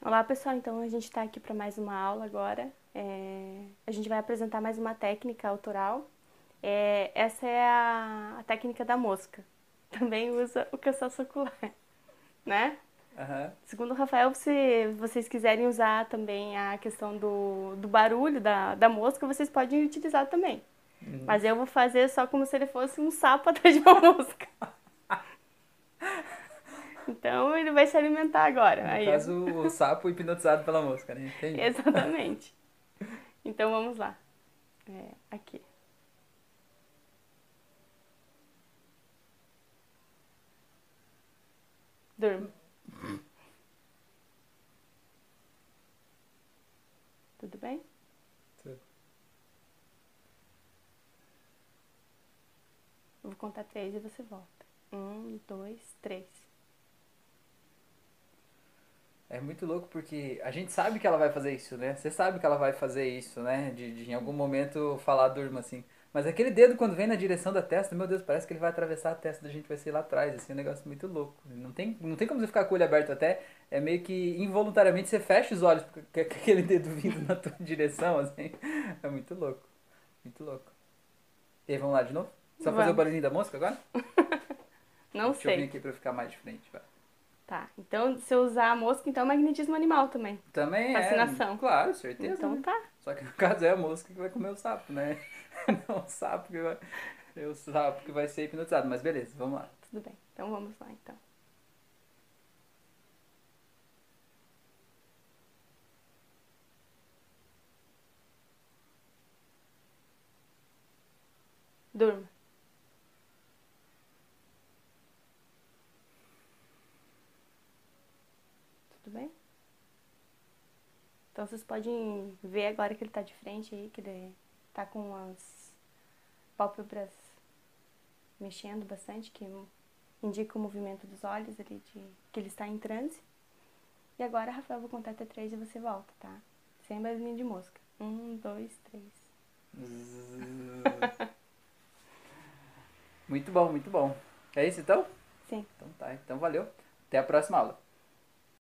Olá pessoal, então a gente está aqui para mais uma aula agora. É, a gente vai apresentar mais uma técnica autoral. É, essa é a, a, técnica da mosca. Também usa o cansaço ocular, né? Uhum. Segundo o Rafael, se vocês quiserem usar também a questão do, do barulho da, da mosca, vocês podem utilizar também. Uhum. Mas eu vou fazer só como se ele fosse um sapo atrás de uma mosca. Então ele vai se alimentar agora. No Aí caso, o sapo hipnotizado pela mosca, né? Entendi. Exatamente. Então vamos lá. É, aqui. Durma. Tudo bem? Tudo. Eu vou contar três e você volta. Um, dois, três. É muito louco porque a gente sabe que ela vai fazer isso, né? Você sabe que ela vai fazer isso, né? De, de em algum momento falar durma assim. Mas aquele dedo quando vem na direção da testa, meu Deus, parece que ele vai atravessar a testa da gente, vai ser lá atrás, assim, é um negócio muito louco. Não tem, não tem como você ficar com o olho aberto até, é meio que involuntariamente você fecha os olhos com aquele dedo vindo na tua direção, assim. É muito louco. Muito louco. E aí, vamos lá de novo? Só vamos. fazer o barulhinho da mosca agora? Não Deixa sei. eu vir aqui pra eu ficar mais de frente, vai. Tá, então se eu usar a mosca, então é magnetismo animal também. Também Fascinação. é. Claro, certeza. Então né? tá. Só que no caso é a mosca que vai comer o sapo, né? Não o sapo que vai. É o sapo que vai ser hipnotizado. Mas beleza, vamos lá. Tudo bem. Então vamos lá então. Durma. Tudo bem? Então vocês podem ver agora que ele tá de frente aí, que ele tá com as pálpebras mexendo bastante, que indica o movimento dos olhos ali, de que ele está em transe. E agora, Rafael, eu vou contar até três e você volta, tá? Sem barulhinho de mosca. Um, dois, três. Muito bom, muito bom. É isso então? Sim. Então tá, então valeu. Até a próxima aula.